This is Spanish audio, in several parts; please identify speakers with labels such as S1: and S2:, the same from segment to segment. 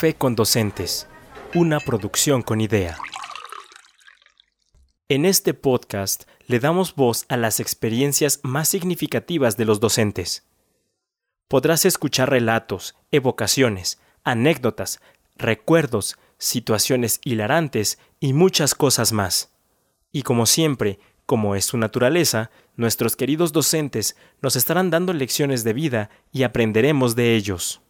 S1: Café con Docentes, una producción con idea. En este podcast le damos voz a las experiencias más significativas de los docentes. Podrás escuchar relatos, evocaciones, anécdotas, recuerdos, situaciones hilarantes y muchas cosas más. Y como siempre, como es su naturaleza, nuestros queridos docentes nos estarán dando lecciones de vida y aprenderemos de ellos.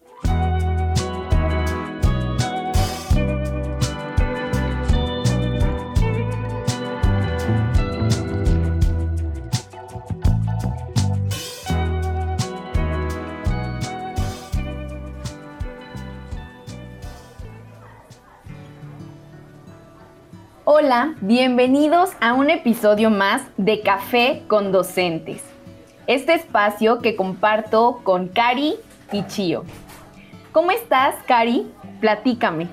S2: Hola, bienvenidos a un episodio más de Café con Docentes. Este espacio que comparto con Cari y Chio. ¿Cómo estás, Cari? Platícame.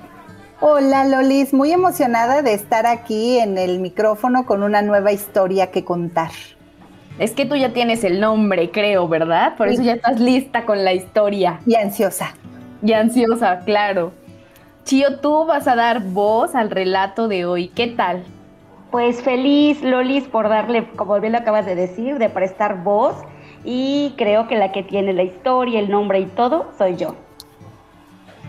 S3: Hola, Lolis, muy emocionada de estar aquí en el micrófono con una nueva historia que contar.
S2: Es que tú ya tienes el nombre, creo, ¿verdad? Por eso ya estás lista con la historia.
S3: Y ansiosa.
S2: Y ansiosa, claro. Chio, tú vas a dar voz al relato de hoy. ¿Qué tal?
S4: Pues feliz, Lolis, por darle, como bien lo acabas de decir, de prestar voz. Y creo que la que tiene la historia, el nombre y todo, soy yo.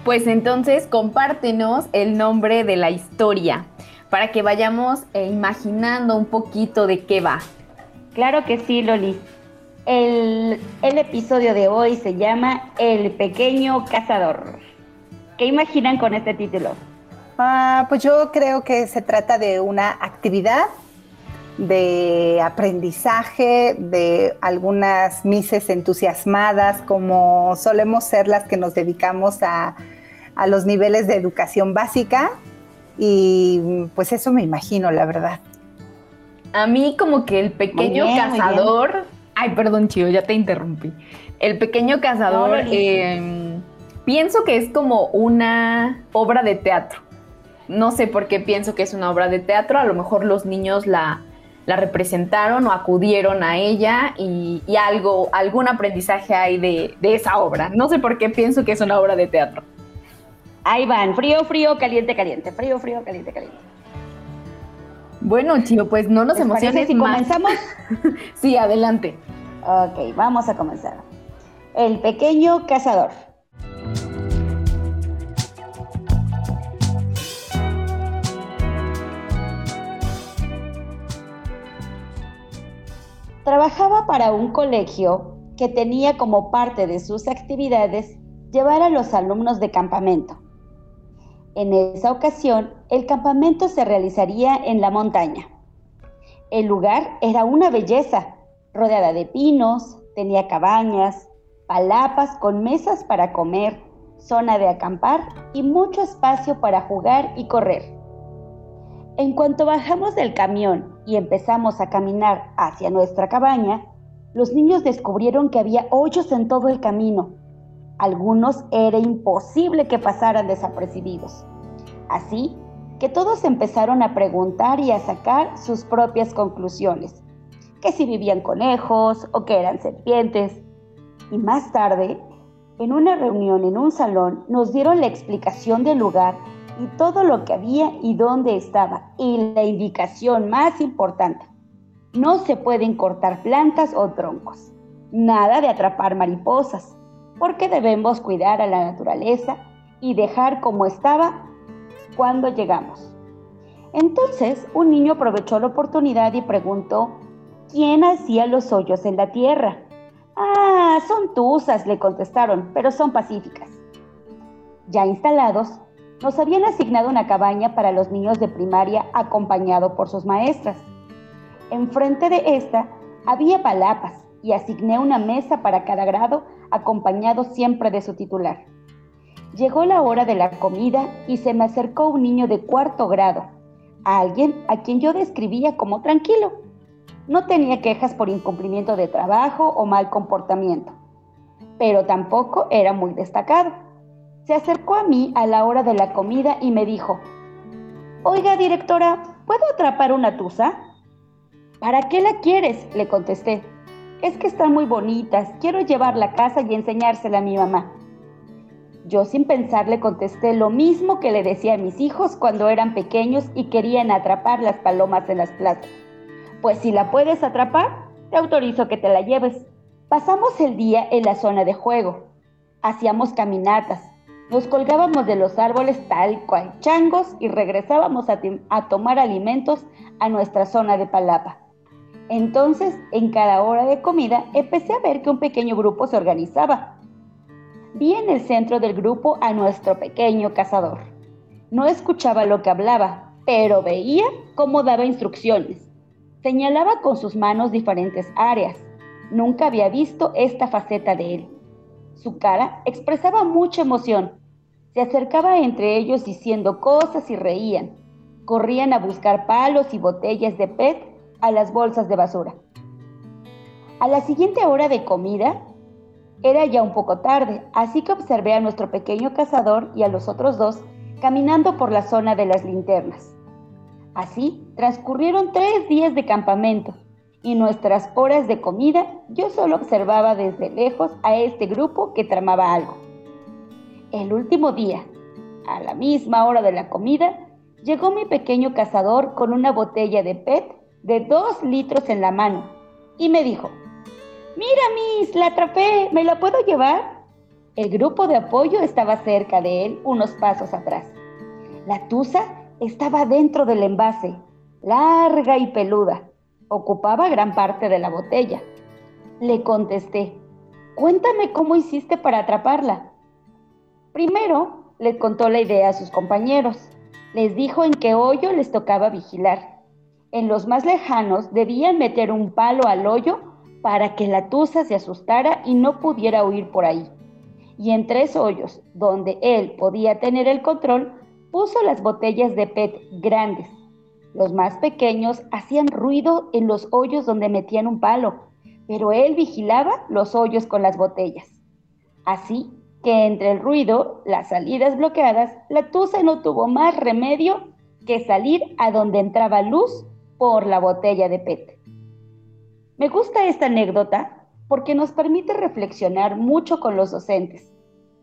S2: Pues entonces compártenos el nombre de la historia para que vayamos eh, imaginando un poquito de qué va.
S4: Claro que sí, Lolis. El, el episodio de hoy se llama El pequeño cazador. ¿Qué imaginan con este título?
S3: Ah, pues yo creo que se trata de una actividad de aprendizaje, de algunas mises entusiasmadas, como solemos ser las que nos dedicamos a, a los niveles de educación básica. Y pues eso me imagino, la verdad.
S2: A mí como que el pequeño cazador... Ay, perdón, Chío, ya te interrumpí. El pequeño cazador... No, Pienso que es como una obra de teatro. No sé por qué pienso que es una obra de teatro. A lo mejor los niños la, la representaron o acudieron a ella y, algo, algún aprendizaje hay de, de, esa obra. No sé por qué pienso que es una obra de teatro.
S4: Ahí van, frío, frío, caliente, caliente, frío, frío, caliente, caliente.
S2: Bueno, Chio, pues no nos emociones
S4: si comenzamos?
S2: sí, adelante.
S4: Ok, vamos a comenzar. El pequeño cazador. Trabajaba para un colegio que tenía como parte de sus actividades llevar a los alumnos de campamento. En esa ocasión, el campamento se realizaría en la montaña. El lugar era una belleza, rodeada de pinos, tenía cabañas, palapas con mesas para comer, zona de acampar y mucho espacio para jugar y correr. En cuanto bajamos del camión y empezamos a caminar hacia nuestra cabaña, los niños descubrieron que había hoyos en todo el camino. Algunos era imposible que pasaran desapercibidos. Así que todos empezaron a preguntar y a sacar sus propias conclusiones, que si vivían conejos o que eran serpientes. Y más tarde, en una reunión en un salón, nos dieron la explicación del lugar y todo lo que había y dónde estaba. Y la indicación más importante, no se pueden cortar plantas o troncos. Nada de atrapar mariposas, porque debemos cuidar a la naturaleza y dejar como estaba cuando llegamos. Entonces un niño aprovechó la oportunidad y preguntó, ¿quién hacía los hoyos en la tierra? Son tuzas, le contestaron, pero son pacíficas. Ya instalados, nos habían asignado una cabaña para los niños de primaria acompañado por sus maestras. Enfrente de esta había palapas y asigné una mesa para cada grado acompañado siempre de su titular. Llegó la hora de la comida y se me acercó un niño de cuarto grado, a alguien a quien yo describía como tranquilo. No tenía quejas por incumplimiento de trabajo o mal comportamiento, pero tampoco era muy destacado se acercó a mí a la hora de la comida y me dijo, Oiga, directora, ¿puedo atrapar una tusa? ¿Para qué la quieres? Le contesté. Es que están muy bonitas, quiero llevarla a casa y enseñársela a mi mamá. Yo sin pensar le contesté lo mismo que le decía a mis hijos cuando eran pequeños y querían atrapar las palomas en las plazas. Pues si la puedes atrapar, te autorizo que te la lleves. Pasamos el día en la zona de juego. Hacíamos caminatas. Nos colgábamos de los árboles tal cual changos y regresábamos a, tomar alimentos a nuestra zona de palapa. Entonces, en cada hora de comida, empecé a ver que un pequeño grupo se organizaba Vi en el centro del grupo a nuestro pequeño cazador. No escuchaba lo que hablaba, pero veía cómo daba instrucciones. Señalaba con sus manos diferentes áreas. Nunca había visto esta faceta de él. Su cara expresaba mucha emoción. Se acercaba entre ellos diciendo cosas y reían. Corrían a buscar palos y botellas de PET a las bolsas de basura. A la siguiente hora de comida, era ya un poco tarde, así que observé a nuestro pequeño cazador y a los otros dos caminando por la zona de las linternas. Así transcurrieron tres días de campamento y nuestras horas de comida yo solo observaba desde lejos a este grupo que tramaba algo. El último día, a la misma hora de la comida, llegó mi pequeño cazador con una botella de PET de dos litros en la mano y me dijo, Mira, Miss, la atrapé, ¿me la puedo llevar? El grupo de apoyo estaba cerca de él, unos pasos atrás. La tusa estaba dentro del envase, larga y peluda. Ocupaba gran parte de la botella. Le contesté, cuéntame cómo hiciste para atraparla. Primero, le contó la idea a sus compañeros. Les dijo en qué hoyo les tocaba vigilar. En los más lejanos debían meter un palo al hoyo para que la tusa se asustara y no pudiera huir por ahí. Y en tres hoyos, donde él podía tener el control, puso las botellas de PET grandes. Los más pequeños hacían ruido en los hoyos donde metían un palo, pero él vigilaba los hoyos con las botellas. Así que entre el ruido, las salidas bloqueadas, la tusa no tuvo más remedio que salir a donde entraba luz por la botella de PET. Me gusta esta anécdota porque nos permite reflexionar mucho con los docentes,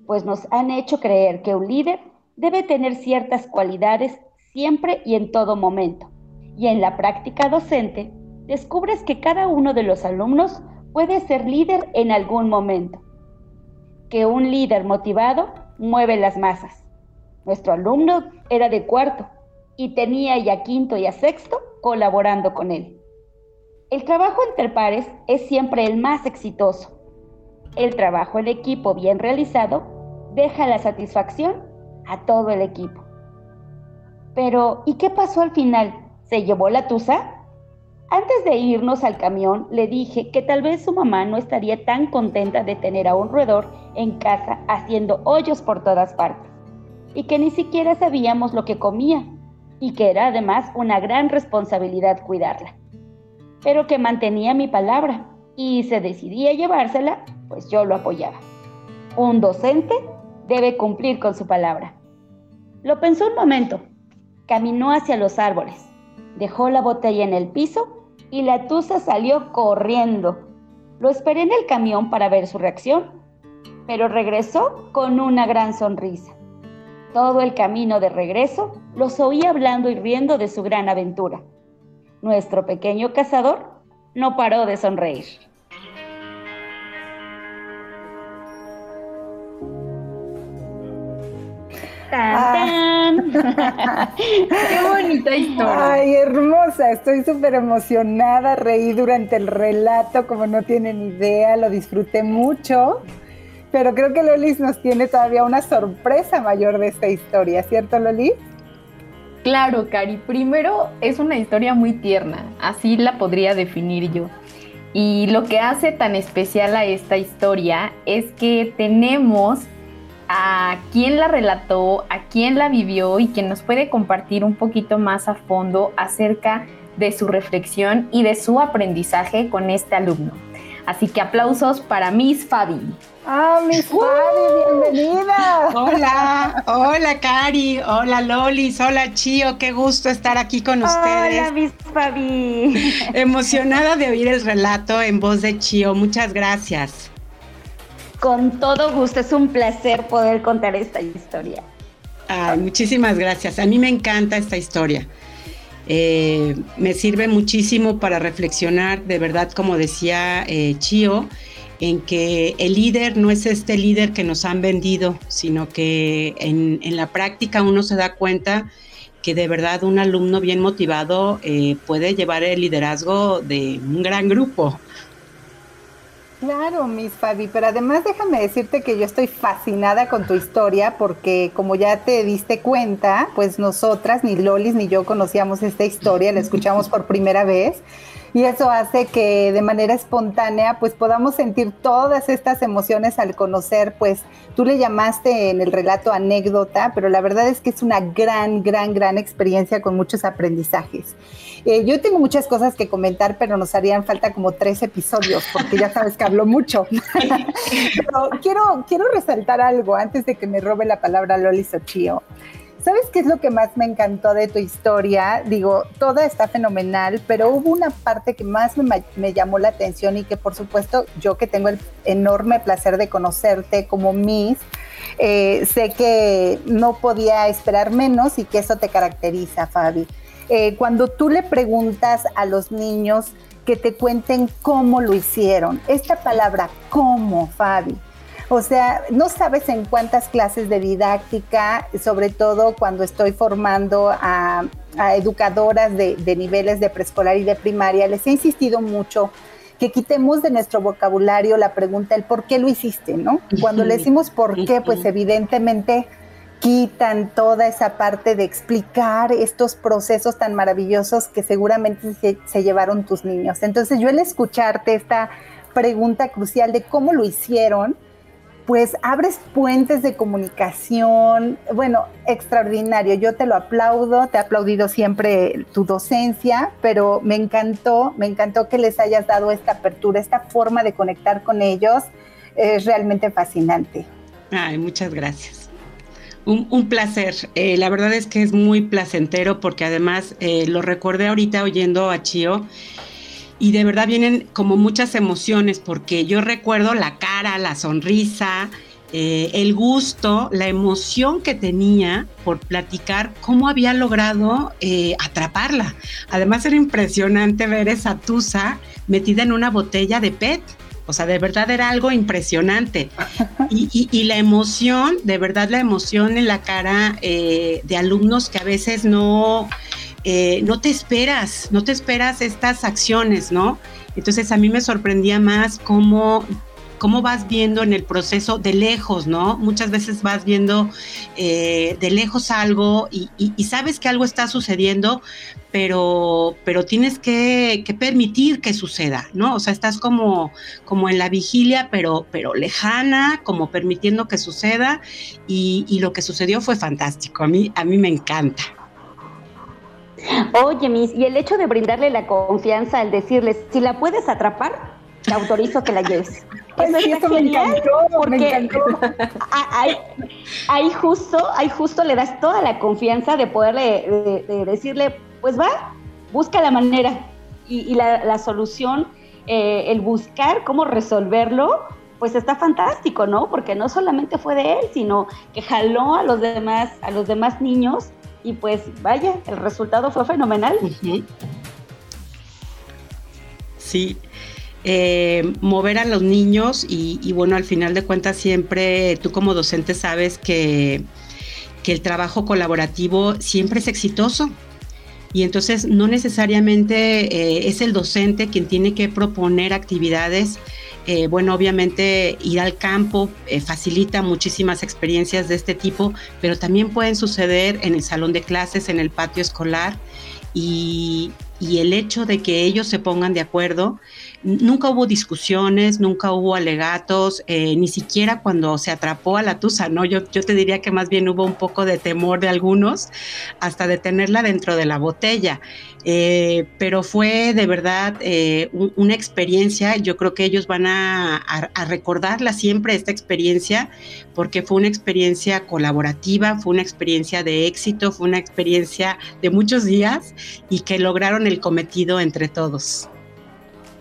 S4: pues nos han hecho creer que un líder debe tener ciertas cualidades siempre y en todo momento. Y en la práctica docente, descubres que cada uno de los alumnos puede ser líder en algún momento. Que un líder motivado mueve las masas. Nuestro alumno era de cuarto y tenía ya quinto y a sexto colaborando con él. El trabajo entre pares es siempre el más exitoso. El trabajo en equipo bien realizado deja la satisfacción a todo el equipo. Pero, ¿y qué pasó al final? ¿Se llevó la tusa? Antes de irnos al camión, le dije que tal vez su mamá no estaría tan contenta de tener a un roedor en casa haciendo hoyos por todas partes, y que ni siquiera sabíamos lo que comía, y que era además una gran responsabilidad cuidarla pero que mantenía mi palabra y se decidía llevársela, pues yo lo apoyaba. Un docente debe cumplir con su palabra. Lo pensó un momento, caminó hacia los árboles, dejó la botella en el piso y la tusa salió corriendo. Lo esperé en el camión para ver su reacción, pero regresó con una gran sonrisa. Todo el camino de regreso los oí hablando y riendo de su gran aventura nuestro pequeño cazador no paró de sonreír.
S2: ¡Tan, qué bonita historia!
S3: Ay, hermosa. Estoy súper emocionada. Reí durante el relato, como no tienen idea. Lo disfruté mucho. Pero creo que Lolis nos tiene todavía una sorpresa mayor de esta historia, ¿cierto, Lolis?
S2: Claro, Cari. Primero es una historia muy tierna, así la podría definir yo. Y lo que hace tan especial a esta historia es que tenemos a quien la relató, a quien la vivió y quien nos puede compartir un poquito más a fondo acerca de su reflexión y de su aprendizaje con este alumno. Así que aplausos para Miss Fabi.
S3: Ah, Miss Fabi, bienvenida.
S5: Hola, hola Cari, hola Lolis, hola Chio, qué gusto estar aquí con ustedes.
S4: Hola Miss Fabi.
S5: Emocionada de oír el relato en voz de Chio, muchas gracias.
S4: Con todo gusto, es un placer poder contar esta historia.
S5: Muchísimas gracias. A mí me encanta esta historia. Eh, me sirve muchísimo para reflexionar, de verdad, como decía eh, Chio, en que el líder no es este líder que nos han vendido, sino que en, la práctica uno se da cuenta que de verdad un alumno bien motivado eh, puede llevar el liderazgo de un gran grupo.
S3: Claro, Miss Fabi, pero además déjame decirte que yo estoy fascinada con tu historia porque como ya te diste cuenta, pues nosotras, ni Lolis ni yo conocíamos esta historia, la escuchamos por primera vez y eso hace que de manera espontánea pues podamos sentir todas estas emociones al conocer, pues tú le llamaste en el relato anécdota, pero la verdad es que es una gran, gran, gran experiencia con muchos aprendizajes. Eh, yo tengo muchas cosas que comentar, pero nos harían falta como tres episodios, porque ya sabes que hablo mucho. pero quiero, quiero resaltar algo antes de que me robe la palabra Loli Sochío. ¿Sabes qué es lo que más me encantó de tu historia? Digo, toda está fenomenal, pero hubo una parte que más me, llamó la atención y que por supuesto yo que tengo el enorme placer de conocerte como Miss, eh, sé que no podía esperar menos y que eso te caracteriza, Fabi. Eh, cuando tú le preguntas a los niños que te cuenten cómo lo hicieron, esta palabra cómo, Fabi, o sea, no sabes en cuántas clases de didáctica, sobre todo cuando estoy formando a, educadoras de, niveles de preescolar y de primaria, les he insistido mucho que quitemos de nuestro vocabulario la pregunta, el por qué lo hiciste, ¿no? Cuando le decimos por qué, pues evidentemente quitan toda esa parte de explicar estos procesos tan maravillosos que seguramente se, se, llevaron tus niños. Entonces yo el escucharte esta pregunta crucial de cómo lo hicieron, pues abres puentes de comunicación, bueno, extraordinario, yo te lo aplaudo, te he aplaudido siempre tu docencia, pero me encantó, me encantó que les hayas dado esta apertura, esta forma de conectar con ellos, es realmente fascinante.
S5: Ay, muchas gracias. Un, placer. Eh, la verdad es que es muy placentero porque además eh, lo recordé ahorita oyendo a Chio y de verdad vienen como muchas emociones porque yo recuerdo la cara, la sonrisa, eh, el gusto, la emoción que tenía por platicar cómo había logrado eh, atraparla. Además era impresionante ver esa tusa metida en una botella de PET. O sea, de verdad era algo impresionante. Y, la emoción, de verdad la emoción en la cara eh, de alumnos que a veces no, eh, no te esperas, no te esperas estas acciones, ¿no? Entonces a mí me sorprendía más cómo cómo vas viendo en el proceso de lejos, ¿no? Muchas veces vas viendo eh, de lejos algo y, sabes que algo está sucediendo, pero, pero tienes que, permitir que suceda, ¿no? O sea, estás como, como en la vigilia, pero, pero lejana, como permitiendo que suceda y, y lo que sucedió fue fantástico. A mí, a mí me encanta.
S4: Oye, Miss, y el hecho de brindarle la confianza al decirles, si la puedes atrapar, te autorizo que la lleves.
S3: Eso, eso me encantó, porque me encantó.
S4: Ahí, justo, ahí justo le das toda la confianza de poderle decirle, pues va, busca la manera y, la, solución, eh, el buscar cómo resolverlo, pues está fantástico, ¿no? Porque no solamente fue de él, sino que jaló a los demás, a los demás niños y pues vaya, el resultado fue fenomenal.
S5: Sí, eh, mover a los niños y, bueno, al final de cuentas siempre tú como docente sabes que, que el trabajo colaborativo siempre es exitoso. Y entonces no necesariamente eh, es el docente quien tiene que proponer actividades eh, bueno, obviamente ir al campo eh, facilita muchísimas experiencias de este tipo, pero también pueden suceder en el salón de clases, en el patio escolar y, el hecho de que ellos se pongan de acuerdo, nunca hubo discusiones, nunca hubo alegatos, eh, ni siquiera cuando se atrapó a la tusa, ¿no? Yo, yo te diría que más bien hubo un poco de temor de algunos hasta de tenerla dentro de la botella. Eh, pero fue de verdad eh, una experiencia, yo creo que ellos van a, recordarla siempre, esta experiencia, porque fue una experiencia colaborativa, fue una experiencia de éxito, fue una experiencia de muchos días y que lograron el cometido entre todos.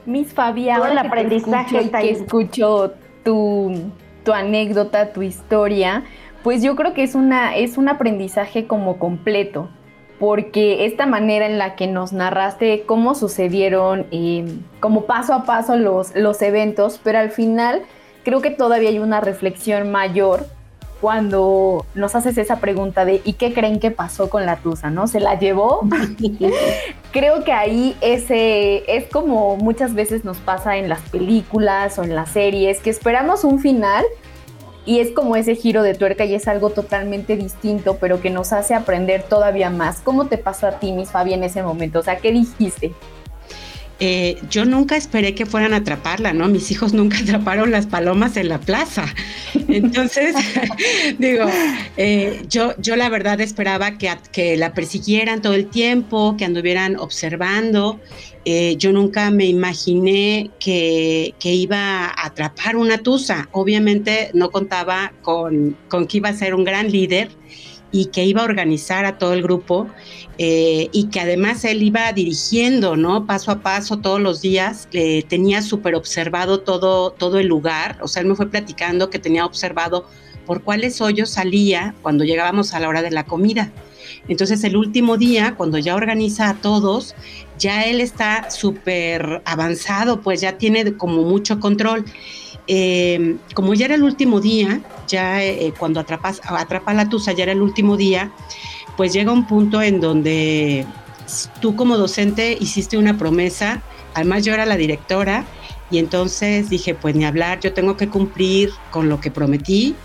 S2: Miss Fabi, ahora el aprendizaje que escucho tu tu anécdota, tu historia, pues yo creo que es, una, es un aprendizaje como completo, porque esta manera en la que nos narraste cómo sucedieron, eh, como paso a paso los, los eventos, pero al final creo que todavía hay una reflexión mayor cuando nos haces esa pregunta de ¿y qué creen que pasó con la Tusa? ¿No? ¿Se la llevó? Creo que ahí ese es como muchas veces nos pasa en las películas o en las series, que esperamos un final y es como ese giro de tuerca y es algo totalmente distinto, pero que nos hace aprender todavía más. ¿Cómo te pasó a ti, Miss Fabi, en ese momento? O sea, ¿qué dijiste?
S5: Eh, yo nunca esperé que fueran a atraparla, ¿no? Mis hijos nunca atraparon las palomas en la plaza. Entonces, digo, eh, yo, yo la verdad esperaba que, que la persiguieran todo el tiempo, que anduvieran observando. Eh, yo nunca me imaginé que, que, iba a atrapar una tusa. Obviamente no contaba con, con que iba a ser un gran líder y que iba a organizar a todo el grupo eh, y que además él iba dirigiendo, ¿no? Paso a paso todos los días, eh, tenía súper observado todo, todo el lugar, o sea, él me fue platicando que tenía observado por cuáles hoyos salía cuando llegábamos a la hora de la comida. Entonces el último día, cuando ya organiza a todos, ya él está súper avanzado, pues ya tiene como mucho control. Eh, como ya era el último día, ya cuando atrapas, atrapa la tusa, ya era el último día, pues llega un punto en donde tú como docente hiciste una promesa, además yo era la directora y entonces dije, pues ni hablar, yo tengo que cumplir con lo que prometí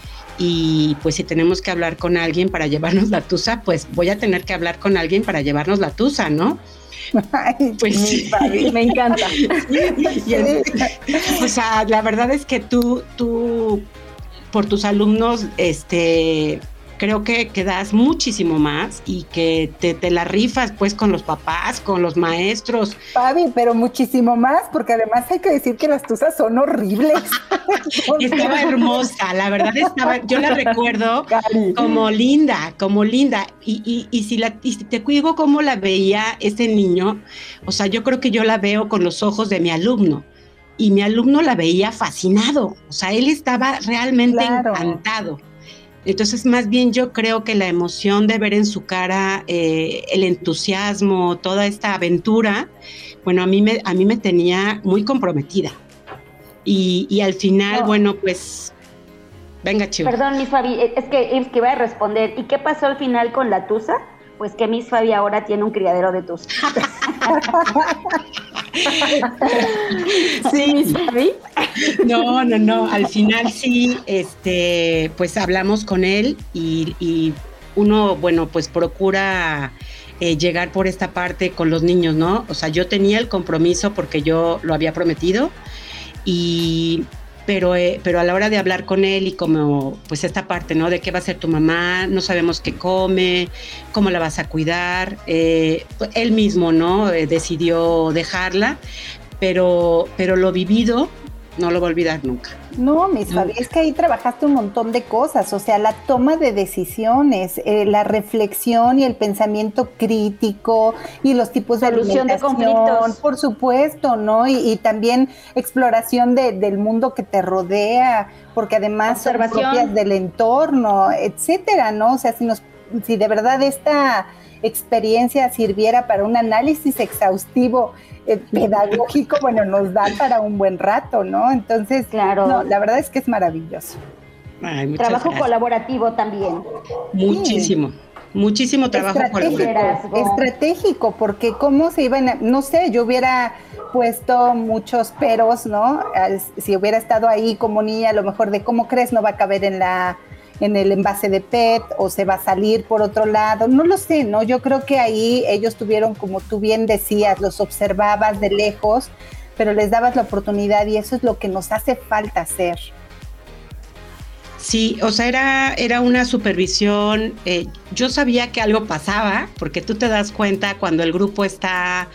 S5: y pues si tenemos que hablar con alguien para llevarnos la tusa, pues voy a tener que hablar con alguien para llevarnos la tusa, ¿no?
S2: pues sí. me encanta.
S5: o sea, la verdad es que tú, tú, por tus alumnos, este, creo que, que das muchísimo más y que te, te, la rifas pues con los papás, con los maestros.
S3: Fabi, pero muchísimo más, porque además hay que decir que las tuzas son horribles.
S5: estaba hermosa, la verdad estaba, yo la recuerdo como linda, como linda. Y, y, y, si la, y te cuido cómo la veía ese niño, o sea, yo creo que yo la veo con los ojos de mi alumno y mi alumno la veía fascinado, o sea, él estaba realmente encantado. Entonces, más bien yo creo que la emoción de ver en su cara eh, el entusiasmo, toda esta aventura, bueno, a mí me, a mí me tenía muy comprometida. Y, al final, bueno, pues, venga, chivo.
S4: Perdón, Miss Fabi, es que, es que iba a responder. ¿Y qué pasó al final con la Tusa? Pues que Miss Fabi ahora tiene un criadero de Tusa.
S5: sí, Fabi. No, no, no. Al final sí, este, pues hablamos con él y, uno, bueno, pues procura eh, llegar por esta parte con los niños, ¿no? O sea, yo tenía el compromiso porque yo lo había prometido y pero, eh, pero a la hora de hablar con él y como pues esta parte, ¿no? De qué va a ser tu mamá, no sabemos qué come, cómo la vas a cuidar, eh, él mismo, ¿no? decidió dejarla, pero, pero lo vivido no lo voy a olvidar nunca.
S3: No, mis Fabi, es que ahí trabajaste un montón de cosas, o sea, la toma de decisiones, eh, la reflexión y el pensamiento crítico y los tipos de
S4: solución de conflictos,
S3: por supuesto, ¿no? Y, también exploración del mundo que te rodea, porque además son propias del entorno, etcétera, ¿no? O sea, si nos, si de verdad esta experiencia sirviera para un análisis exhaustivo eh, pedagógico, bueno, nos da para un buen rato, ¿no? Entonces, claro. la verdad es que es maravilloso.
S4: trabajo colaborativo también.
S5: Muchísimo. Muchísimo trabajo
S3: colaborativo. Estratégico, porque cómo se iban, a, no sé, yo hubiera puesto muchos peros, ¿no? si hubiera estado ahí como niña, a lo mejor de cómo crees no va a caber en la en el envase de PET o se va a salir por otro lado, no lo sé, ¿no? Yo creo que ahí ellos tuvieron, como tú bien decías, los observabas de lejos, pero les dabas la oportunidad y eso es lo que nos hace falta hacer.
S5: Sí, o sea, era, era una supervisión. Eh, yo sabía que algo pasaba, porque tú te das cuenta cuando el grupo está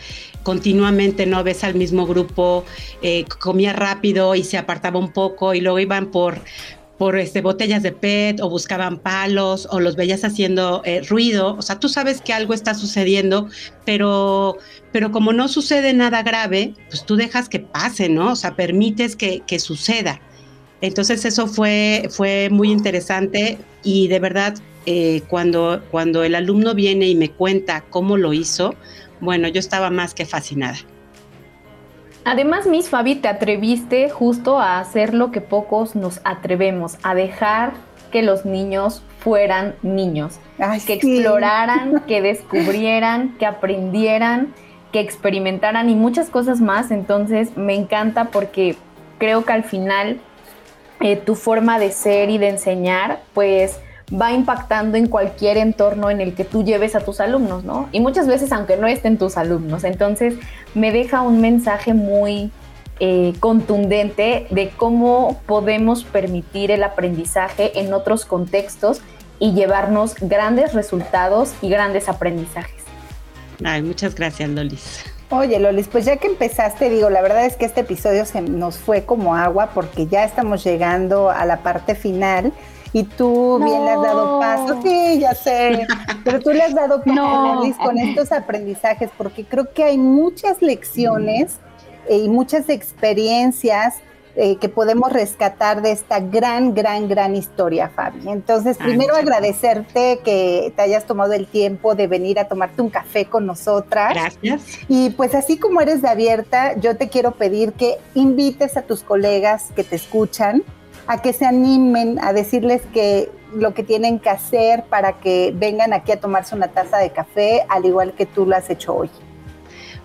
S5: continuamente, no ves al mismo grupo, eh, comía rápido y se apartaba un poco y luego iban por, por este, botellas de PET o buscaban palos o los veías haciendo eh, ruido. O sea, tú sabes que algo está sucediendo, pero, pero como no sucede nada grave, pues tú dejas que pase, ¿no? O sea, permites que, que suceda. Entonces eso fue, fue muy interesante y de verdad eh, cuando, cuando el alumno viene y me cuenta cómo lo hizo, bueno, yo estaba más que fascinada.
S2: Además, Miss Fabi, te atreviste justo a hacer lo que pocos nos atrevemos, a dejar que los niños fueran niños, que exploraran, que descubrieran, que aprendieran, que experimentaran y muchas cosas más. Entonces, me encanta porque creo que al final eh, tu forma de ser y de enseñar, pues va impactando en cualquier entorno en el que tú lleves a tus alumnos, ¿no? Y muchas veces aunque no estén tus alumnos. Entonces me deja un mensaje muy eh, contundente de cómo podemos permitir el aprendizaje en otros contextos y llevarnos grandes resultados y grandes aprendizajes.
S5: Ay, muchas gracias, Lolis.
S3: Oye, Lolis, pues ya que empezaste, digo, la verdad es que este episodio se nos fue como agua porque ya estamos llegando a la parte final y tú bien le has dado paso. Sí, ya sé, pero tú le has dado paso con estos aprendizajes porque creo que hay muchas lecciones eh, y muchas experiencias eh, que podemos rescatar de esta gran, gran, gran historia, Fabi. Entonces, primero agradecerte que te hayas tomado el tiempo de venir a tomarte un café con nosotras.
S5: Gracias.
S3: Y pues así como eres de abierta, yo te quiero pedir que invites a tus colegas que te escuchan a que se animen, a decirles que lo que tienen que hacer para que vengan aquí a tomarse una taza de café, al igual que tú lo has hecho hoy.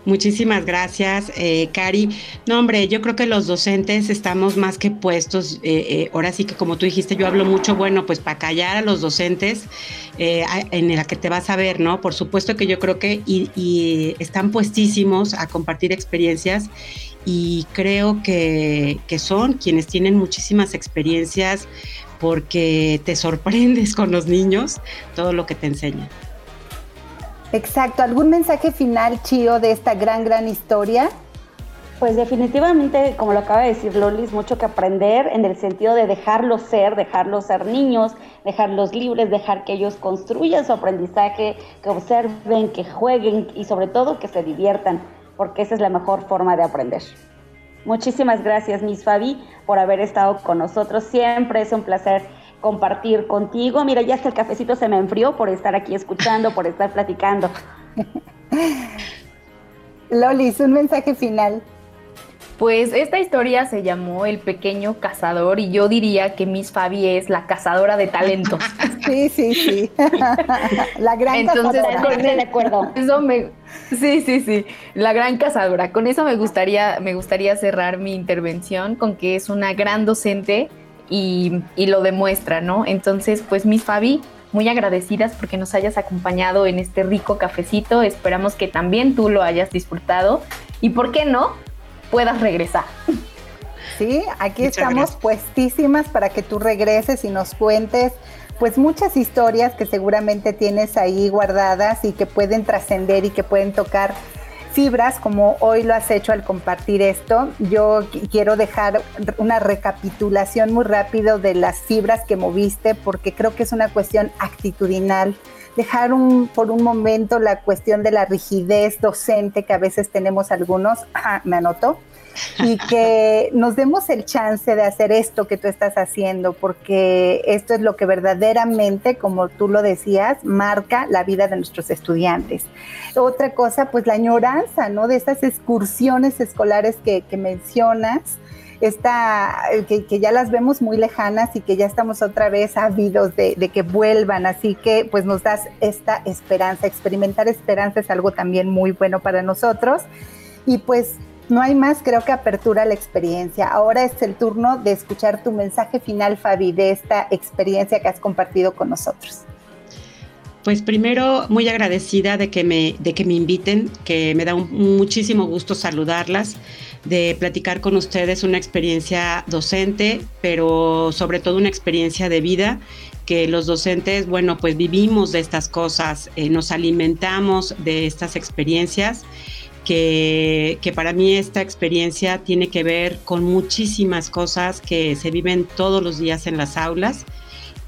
S5: Muchísimas gracias, eh, Cari. No, hombre, yo creo que los docentes estamos más que puestos. Eh, eh, ahora sí que como tú dijiste, yo hablo mucho, bueno, pues para callar a los docentes en la que te vas a ver, ¿no? Por supuesto que yo creo que y están puestísimos a compartir experiencias y creo que, son quienes tienen muchísimas experiencias porque te sorprendes con los niños todo lo que te enseñan.
S3: Exacto. ¿Algún mensaje final, Chío, de esta gran, gran historia?
S4: Pues definitivamente, como lo acaba de decir Lolis, mucho que aprender en el sentido de dejarlos ser, dejarlos ser niños, dejarlos libres, dejar que ellos construyan su aprendizaje, que observen, que jueguen y sobre todo que se diviertan porque esa es la mejor forma de aprender. Muchísimas gracias, Miss Fabi, por haber estado con nosotros. Siempre es un placer compartir contigo. Mira, ya hasta el cafecito se me enfrió por estar aquí escuchando, por estar platicando.
S3: Lolis, un mensaje final.
S2: Pues esta historia se llamó El pequeño cazador y yo diría que Miss Fabi es la cazadora de talentos.
S3: Sí, sí, sí. la gran
S2: Entonces, cazadora. de acuerdo. Eso me, sí, sí, sí. La gran cazadora. Con eso me gustaría, me gustaría cerrar mi intervención con que es una gran docente y, y lo demuestra, ¿no? Entonces, pues Miss Fabi, muy agradecidas porque nos hayas acompañado en este rico cafecito. Esperamos que también tú lo hayas disfrutado. Y por qué no, puedas regresar.
S3: Sí, aquí estamos puestísimas para que tú regreses y nos cuentes pues muchas historias que seguramente tienes ahí guardadas y que pueden trascender y que pueden tocar fibras como hoy lo has hecho al compartir esto. Yo quiero dejar una recapitulación muy rápido de las fibras que moviste porque creo que es una cuestión actitudinal. Dejar un, por un momento la cuestión de la rigidez docente que a veces tenemos algunos, me anotó, y que nos demos el chance de hacer esto que tú estás haciendo, porque esto es lo que verdaderamente, como tú lo decías, marca la vida de nuestros estudiantes. Otra cosa, pues la añoranza, ¿no? De esas excursiones escolares que, mencionas, esta, que, ya las vemos muy lejanas y que ya estamos otra vez ávidos de, de, que vuelvan. Así que pues nos das esta esperanza. Experimentar esperanza es algo también muy bueno para nosotros. Y pues no hay más, creo que apertura la experiencia. Ahora es el turno de escuchar tu mensaje final, Fabi, de esta experiencia que has compartido con nosotros.
S5: Pues primero, muy agradecida de que me, de que me inviten, que me da muchísimo gusto saludarlas, de platicar con ustedes una experiencia docente, pero sobre todo una experiencia de vida, que los docentes, bueno, pues vivimos de estas cosas, eh, nos alimentamos de estas experiencias que, para mí esta experiencia tiene que ver con muchísimas cosas que se viven todos los días en las aulas.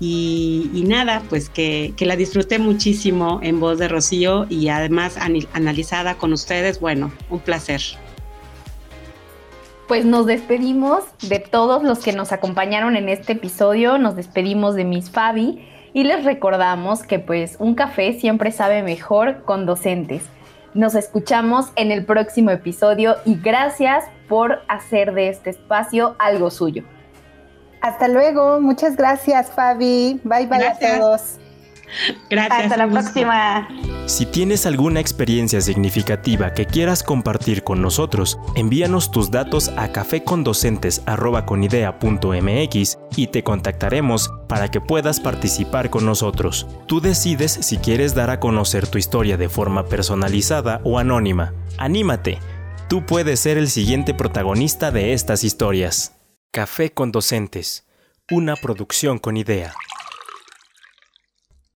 S5: Y, nada, pues que, la disfruté muchísimo en voz de Rocío y además analizada con ustedes, bueno, un placer.
S2: pues nos despedimos de todos los que nos acompañaron en este episodio, nos despedimos de Miss Fabi y les recordamos que pues un café siempre sabe mejor con docentes. Nos escuchamos en el próximo episodio y gracias por hacer de este espacio algo suyo.
S3: Hasta luego, muchas gracias Fabi. Bye bye a todos.
S5: Gracias.
S4: Hasta la próxima.
S1: Si tienes alguna experiencia significativa que quieras compartir con nosotros, envíanos tus datos a cafecondocentes@conidea.mx y te contactaremos para que puedas participar con nosotros. Tú decides si quieres dar a conocer tu historia de forma personalizada o anónima. Anímate. Tú puedes ser el siguiente protagonista de estas historias. Café con Docentes, una producción con idea.